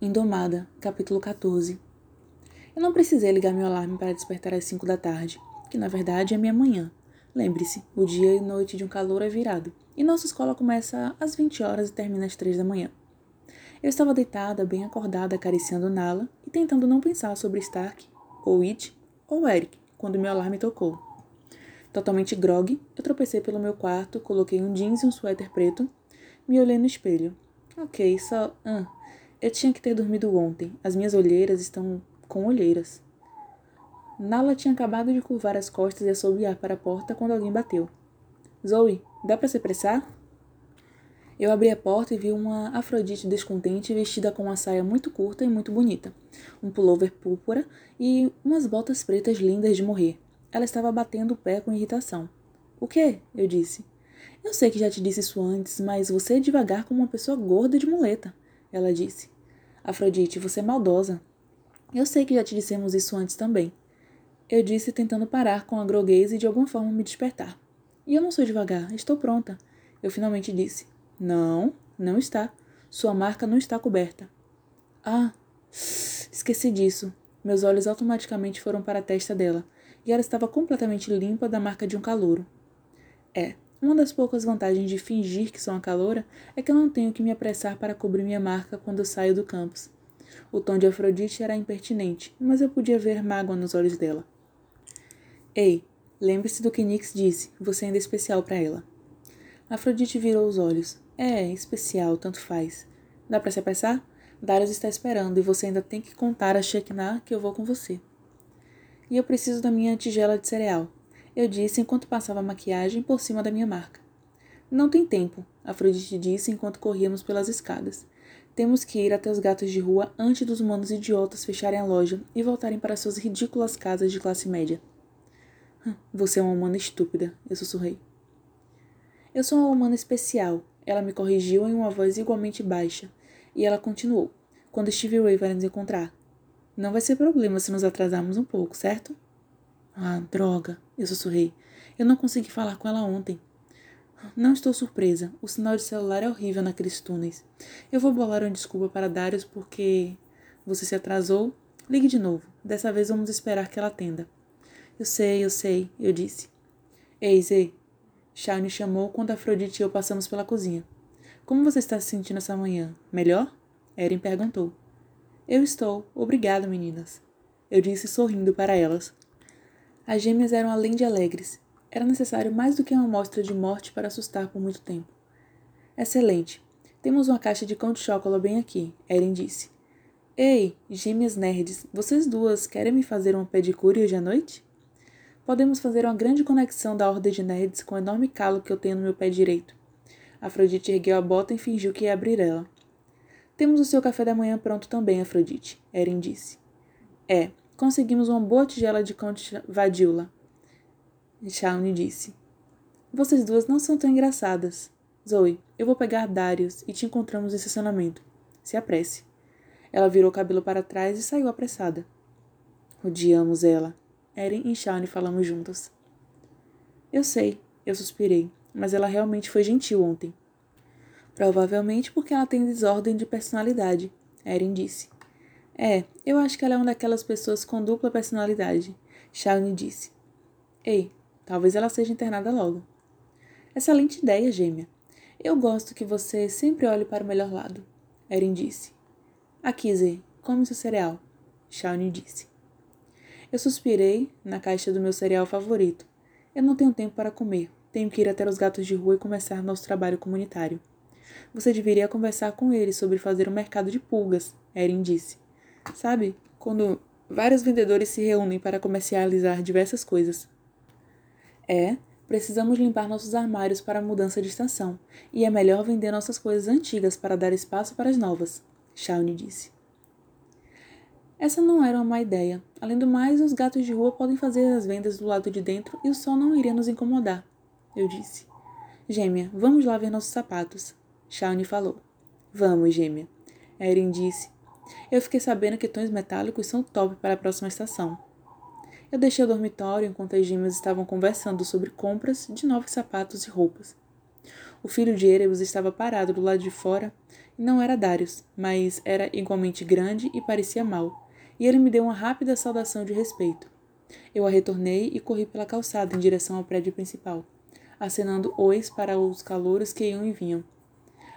Indomada, capítulo 14 Eu não precisei ligar meu alarme para despertar às 5 da tarde, que na verdade é minha manhã. Lembre-se, o dia e noite de um calor é virado, e nossa escola começa às 20 horas e termina às 3 da manhã. Eu estava deitada, bem acordada, acariciando Nala e tentando não pensar sobre Stark, ou It, ou Eric, quando meu alarme tocou. Totalmente grogue, eu tropecei pelo meu quarto, coloquei um jeans e um suéter preto, me olhei no espelho. Ok, só. Ah, eu tinha que ter dormido ontem. As minhas olheiras estão com olheiras. Nala tinha acabado de curvar as costas e assobiar para a porta quando alguém bateu. Zoe, dá para se apressar? Eu abri a porta e vi uma Afrodite descontente vestida com uma saia muito curta e muito bonita, um pullover púrpura e umas botas pretas lindas de morrer. Ela estava batendo o pé com irritação. O quê? Eu disse. Eu sei que já te disse isso antes, mas você é devagar como uma pessoa gorda de muleta ela disse. Afrodite, você é maldosa. Eu sei que já te dissemos isso antes também. Eu disse tentando parar com a groguez e de alguma forma me despertar. E eu não sou devagar, estou pronta. Eu finalmente disse. Não, não está. Sua marca não está coberta. Ah, esqueci disso. Meus olhos automaticamente foram para a testa dela, e ela estava completamente limpa da marca de um calouro. É, uma das poucas vantagens de fingir que sou uma caloura é que eu não tenho que me apressar para cobrir minha marca quando eu saio do campus. O tom de Afrodite era impertinente, mas eu podia ver mágoa nos olhos dela. Ei, lembre-se do que Nix disse, você ainda é especial para ela. Afrodite virou os olhos. É, especial, tanto faz. Dá para se apressar? Darius está esperando e você ainda tem que contar a Shekinah que eu vou com você. E eu preciso da minha tigela de cereal eu disse enquanto passava a maquiagem por cima da minha marca. Não tem tempo, Afrodite disse enquanto corríamos pelas escadas. Temos que ir até os gatos de rua antes dos humanos idiotas fecharem a loja e voltarem para suas ridículas casas de classe média. Você é uma humana estúpida, eu sussurrei. Eu sou uma humana especial, ela me corrigiu em uma voz igualmente baixa, e ela continuou. Quando Steve Ray vai nos encontrar. Não vai ser problema se nos atrasarmos um pouco, certo? Ah, droga, eu sussurrei. Eu não consegui falar com ela ontem. Não estou surpresa. O sinal de celular é horrível naqueles túneis. Eu vou bolar uma desculpa para Darius porque você se atrasou. Ligue de novo. Dessa vez vamos esperar que ela atenda. Eu sei, eu sei, eu disse. Ei, Zé. Shawnee chamou quando Afrodite e eu passamos pela cozinha. Como você está se sentindo essa manhã? Melhor? Erin perguntou. Eu estou. Obrigada, meninas. Eu disse sorrindo para elas. As gêmeas eram além de alegres. Era necessário mais do que uma amostra de morte para assustar por muito tempo. Excelente. Temos uma caixa de cão de chocolate bem aqui, Erin disse. Ei, gêmeas nerds, vocês duas querem me fazer uma pedicure hoje à noite? Podemos fazer uma grande conexão da ordem de nerds com o enorme calo que eu tenho no meu pé direito. Afrodite ergueu a bota e fingiu que ia abrir ela. Temos o seu café da manhã pronto também, Afrodite, Erin disse. É, Conseguimos uma boa tigela de Conte Vadila. Shawnee disse. Vocês duas não são tão engraçadas. Zoe, eu vou pegar Darius e te encontramos no estacionamento. Se apresse. Ela virou o cabelo para trás e saiu apressada. Odiamos ela. Eren e Shawnee falamos juntas. Eu sei, eu suspirei, mas ela realmente foi gentil ontem. Provavelmente porque ela tem desordem de personalidade, Eren disse. É, eu acho que ela é uma daquelas pessoas com dupla personalidade, Shawnee disse. Ei, talvez ela seja internada logo. Excelente ideia, gêmea. Eu gosto que você sempre olhe para o melhor lado, Erin disse. Aqui, Zé, come seu cereal, Shawnee disse. Eu suspirei na caixa do meu cereal favorito. Eu não tenho tempo para comer. Tenho que ir até os gatos de rua e começar nosso trabalho comunitário. Você deveria conversar com eles sobre fazer um mercado de pulgas, Erin disse. Sabe? Quando vários vendedores se reúnem para comercializar diversas coisas. É, precisamos limpar nossos armários para a mudança de estação, e é melhor vender nossas coisas antigas para dar espaço para as novas, Shawnee disse. Essa não era uma má ideia. Além do mais, os gatos de rua podem fazer as vendas do lado de dentro e o sol não iria nos incomodar, eu disse. Gêmea, vamos lá ver nossos sapatos, Shawnee falou. Vamos, gêmea, Erin disse eu fiquei sabendo que tons metálicos são top para a próxima estação. Eu deixei o dormitório enquanto as gêmeas estavam conversando sobre compras de novos sapatos e roupas. O filho de Erebus estava parado do lado de fora Não era Darius, mas era igualmente grande e parecia mal, e ele me deu uma rápida saudação de respeito. Eu a retornei e corri pela calçada em direção ao prédio principal, acenando ois para os calouros que iam e vinham.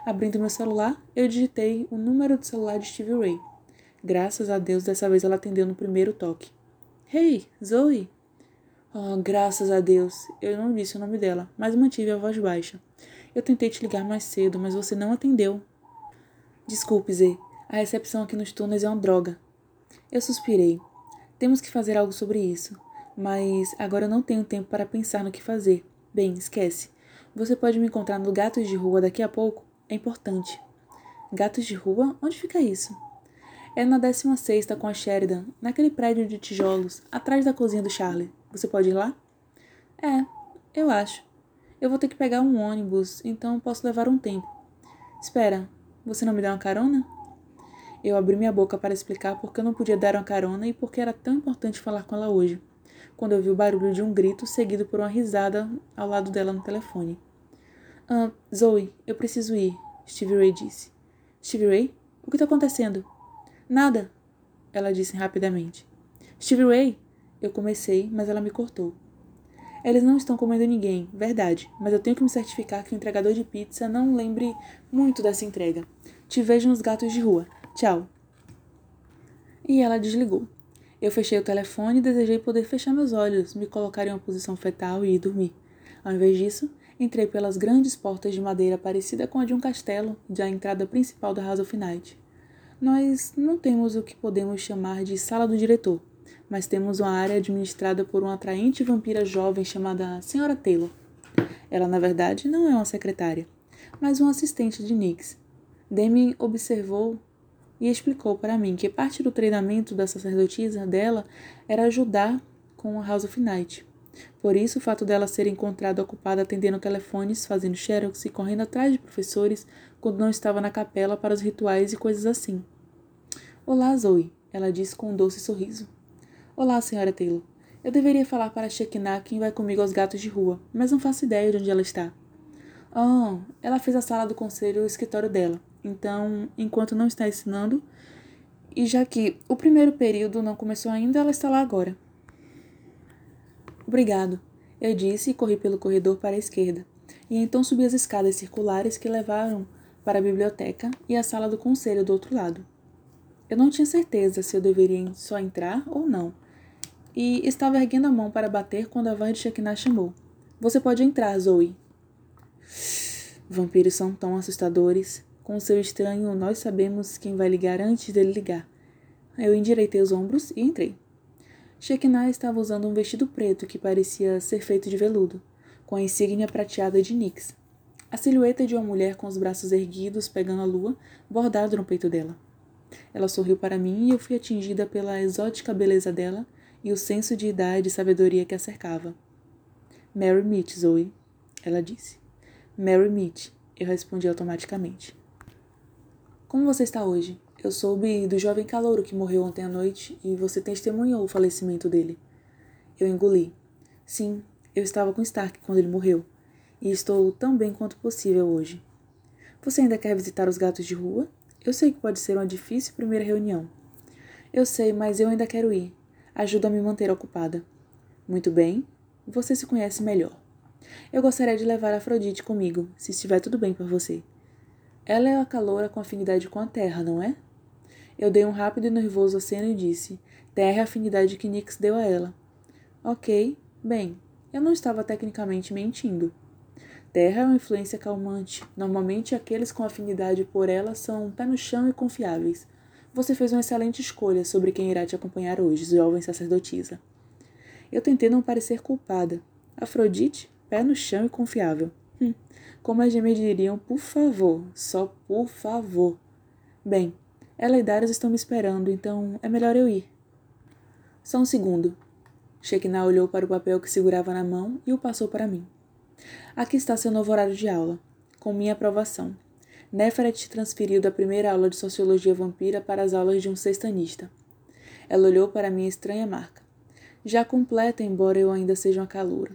Abrindo meu celular, eu digitei o número de celular de Stevie Ray. Graças a Deus, dessa vez ela atendeu no primeiro toque. Hey, Zoe! Oh, graças a Deus. Eu não disse o nome dela, mas mantive a voz baixa. Eu tentei te ligar mais cedo, mas você não atendeu. Desculpe, Zê. A recepção aqui nos túneis é uma droga. Eu suspirei. Temos que fazer algo sobre isso. Mas agora eu não tenho tempo para pensar no que fazer. Bem, esquece. Você pode me encontrar no Gatos de Rua daqui a pouco? É importante. Gatos de Rua? Onde fica isso? É na 16 com a Sheridan, naquele prédio de tijolos, atrás da cozinha do Charlie. Você pode ir lá? É, eu acho. Eu vou ter que pegar um ônibus, então posso levar um tempo. Espera, você não me dá uma carona? Eu abri minha boca para explicar por que eu não podia dar uma carona e por que era tão importante falar com ela hoje, quando eu vi o barulho de um grito seguido por uma risada ao lado dela no telefone. Ah, Zoe, eu preciso ir, Stevie Ray disse. Stevie Ray? O que está acontecendo? Nada, ela disse rapidamente. Stevie Ray? Eu comecei, mas ela me cortou. Eles não estão comendo ninguém, verdade, mas eu tenho que me certificar que o entregador de pizza não lembre muito dessa entrega. Te vejo nos gatos de rua. Tchau. E ela desligou. Eu fechei o telefone e desejei poder fechar meus olhos, me colocar em uma posição fetal e ir dormir. Ao invés disso, entrei pelas grandes portas de madeira parecida com a de um castelo, da entrada principal da House of Night. Nós não temos o que podemos chamar de sala do diretor, mas temos uma área administrada por uma atraente vampira jovem chamada Senhora Taylor. Ela, na verdade, não é uma secretária, mas uma assistente de Nix. Demi observou e explicou para mim que parte do treinamento da sacerdotisa dela era ajudar com a House of Night. Por isso, o fato dela ser encontrada ocupada atendendo telefones, fazendo xerox e correndo atrás de professores quando não estava na capela para os rituais e coisas assim. Olá, Zoe, ela disse com um doce sorriso. Olá, senhora Taylor. Eu deveria falar para Shekinah quem vai comigo aos gatos de rua, mas não faço ideia de onde ela está. Oh, ela fez a sala do conselho o escritório dela. Então, enquanto não está ensinando, e já que o primeiro período não começou ainda, ela está lá agora. Obrigado, eu disse e corri pelo corredor para a esquerda, e então subi as escadas circulares que levaram para a biblioteca e a sala do conselho do outro lado. Eu não tinha certeza se eu deveria só entrar ou não, e estava erguendo a mão para bater quando a voz de Shekinah chamou. Você pode entrar, Zoe. Vampiros são tão assustadores. Com seu estranho, nós sabemos quem vai ligar antes dele ligar. Eu endireitei os ombros e entrei. Shekinah estava usando um vestido preto que parecia ser feito de veludo, com a insígnia prateada de Nix. A silhueta de uma mulher com os braços erguidos pegando a lua, bordado no peito dela. Ela sorriu para mim e eu fui atingida pela exótica beleza dela e o senso de idade e sabedoria que a cercava. Mary Meet, Zoe, ela disse. Mary Meet, eu respondi automaticamente. Como você está hoje? Eu soube do jovem calouro que morreu ontem à noite e você testemunhou o falecimento dele. Eu engoli. Sim, eu estava com Stark quando ele morreu. E estou tão bem quanto possível hoje. Você ainda quer visitar os gatos de rua? Eu sei que pode ser uma difícil primeira reunião. Eu sei, mas eu ainda quero ir. Ajuda a me manter ocupada. Muito bem, você se conhece melhor. Eu gostaria de levar Afrodite comigo, se estiver tudo bem por você. Ela é a caloura com afinidade com a terra, não é? Eu dei um rápido e nervoso aceno e disse: Terra é a afinidade que Nix deu a ela. Ok, bem, eu não estava tecnicamente mentindo. Terra é uma influência calmante. Normalmente, aqueles com afinidade por ela são pé no chão e confiáveis. Você fez uma excelente escolha sobre quem irá te acompanhar hoje, jovem sacerdotisa. Eu tentei não parecer culpada. Afrodite, pé no chão e confiável. Hum, como as gêmeas diriam, por favor, só por favor. Bem, ela e Darius estão me esperando, então é melhor eu ir. Só um segundo. Shekinah olhou para o papel que segurava na mão e o passou para mim. Aqui está seu novo horário de aula, com minha aprovação. Neferet transferiu da primeira aula de Sociologia Vampira para as aulas de um sextanista. Ela olhou para minha estranha marca. Já completa, embora eu ainda seja uma caloura.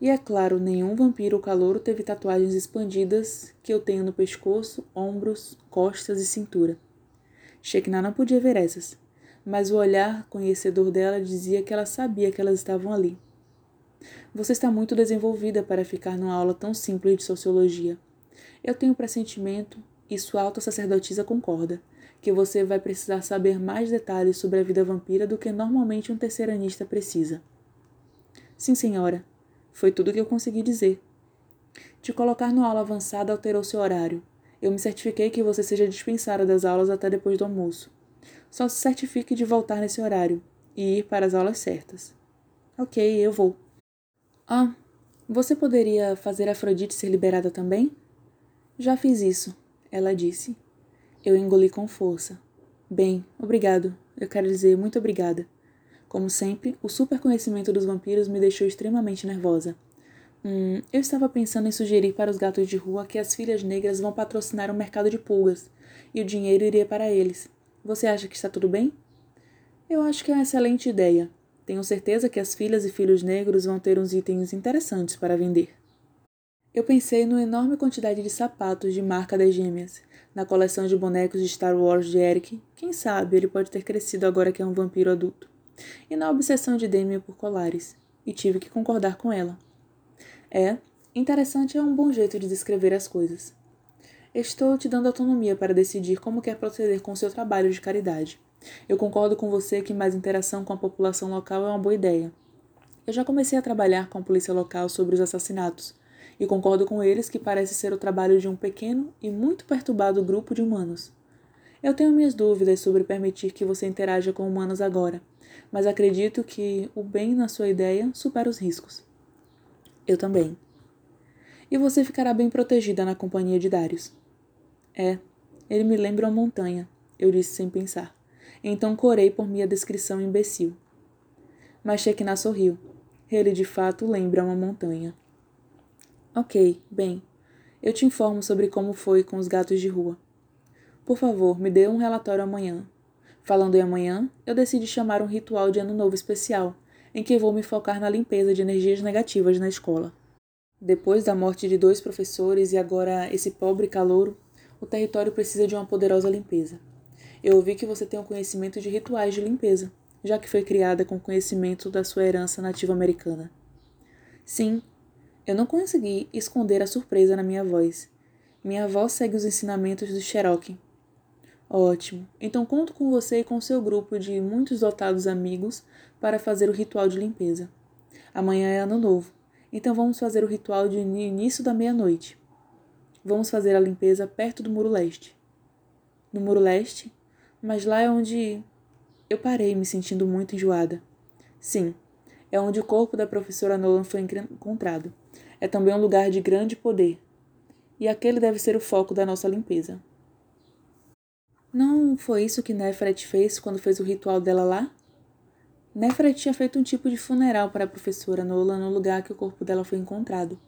E é claro, nenhum vampiro calouro teve tatuagens expandidas que eu tenho no pescoço, ombros, costas e cintura. Shekna não podia ver essas, mas o olhar conhecedor dela dizia que ela sabia que elas estavam ali. Você está muito desenvolvida para ficar numa aula tão simples de sociologia. Eu tenho pressentimento, e sua alta sacerdotisa concorda, que você vai precisar saber mais detalhes sobre a vida vampira do que normalmente um terceiranista precisa. Sim, senhora. Foi tudo que eu consegui dizer. Te colocar numa aula avançada alterou seu horário. Eu me certifiquei que você seja dispensada das aulas até depois do almoço. Só se certifique de voltar nesse horário e ir para as aulas certas. Ok, eu vou. Ah, você poderia fazer Afrodite ser liberada também? Já fiz isso, ela disse. Eu engoli com força. Bem, obrigado. Eu quero dizer muito obrigada. Como sempre, o super conhecimento dos vampiros me deixou extremamente nervosa. Hum, eu estava pensando em sugerir para os gatos de rua que as filhas negras vão patrocinar um mercado de pulgas, e o dinheiro iria para eles. Você acha que está tudo bem? Eu acho que é uma excelente ideia. Tenho certeza que as filhas e filhos negros vão ter uns itens interessantes para vender. Eu pensei numa enorme quantidade de sapatos de marca das gêmeas, na coleção de bonecos de Star Wars de Eric. Quem sabe ele pode ter crescido agora que é um vampiro adulto e na obsessão de Damien por colares, e tive que concordar com ela. É, interessante é um bom jeito de descrever as coisas. Estou te dando autonomia para decidir como quer proceder com seu trabalho de caridade. Eu concordo com você que mais interação com a população local é uma boa ideia. Eu já comecei a trabalhar com a polícia local sobre os assassinatos, e concordo com eles que parece ser o trabalho de um pequeno e muito perturbado grupo de humanos. Eu tenho minhas dúvidas sobre permitir que você interaja com humanos agora, mas acredito que o bem na sua ideia supera os riscos. Eu também. E você ficará bem protegida na companhia de Darius. É, ele me lembra uma montanha, eu disse sem pensar. Então corei por minha descrição imbecil. Mas Shekinah sorriu. Ele de fato lembra uma montanha. Ok, bem. Eu te informo sobre como foi com os gatos de rua. Por favor, me dê um relatório amanhã, Falando em amanhã, eu decidi chamar um ritual de ano novo especial, em que vou me focar na limpeza de energias negativas na escola. Depois da morte de dois professores e agora esse pobre calouro, o território precisa de uma poderosa limpeza. Eu ouvi que você tem um conhecimento de rituais de limpeza, já que foi criada com conhecimento da sua herança nativa americana. Sim, eu não consegui esconder a surpresa na minha voz. Minha avó segue os ensinamentos do Cherokee, Ótimo. Então conto com você e com seu grupo de muitos dotados amigos para fazer o ritual de limpeza. Amanhã é ano novo, então vamos fazer o ritual de início da meia-noite. Vamos fazer a limpeza perto do muro leste. No muro leste? Mas lá é onde. Eu parei, me sentindo muito enjoada. Sim, é onde o corpo da professora Nolan foi encontrado. É também um lugar de grande poder. E aquele deve ser o foco da nossa limpeza. Não foi isso que Nefret fez quando fez o ritual dela lá? Nefret tinha feito um tipo de funeral para a professora Nola no lugar que o corpo dela foi encontrado.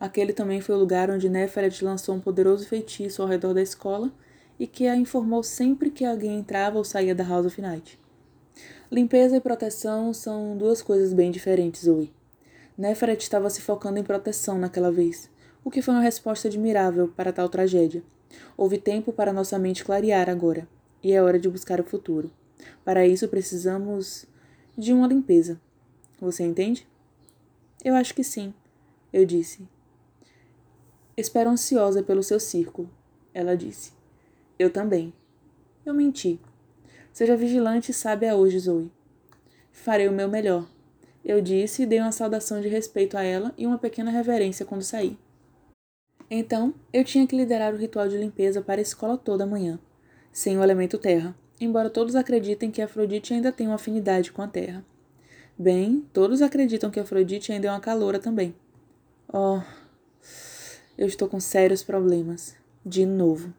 Aquele também foi o lugar onde Nefret lançou um poderoso feitiço ao redor da escola e que a informou sempre que alguém entrava ou saía da House of Night. Limpeza e proteção são duas coisas bem diferentes, Zoe. Nefret estava se focando em proteção naquela vez, o que foi uma resposta admirável para tal tragédia. Houve tempo para nossa mente clarear agora, e é hora de buscar o futuro. Para isso precisamos de uma limpeza. Você entende? Eu acho que sim, eu disse. Espero ansiosa pelo seu círculo, ela disse. Eu também. Eu menti. Seja vigilante e sábia hoje, Zoe. Farei o meu melhor. Eu disse e dei uma saudação de respeito a ela e uma pequena reverência quando saí. Então, eu tinha que liderar o ritual de limpeza para a escola toda manhã, sem o elemento terra, embora todos acreditem que Afrodite ainda tem uma afinidade com a terra. Bem, todos acreditam que Afrodite ainda é uma caloura também. Oh, eu estou com sérios problemas. De novo.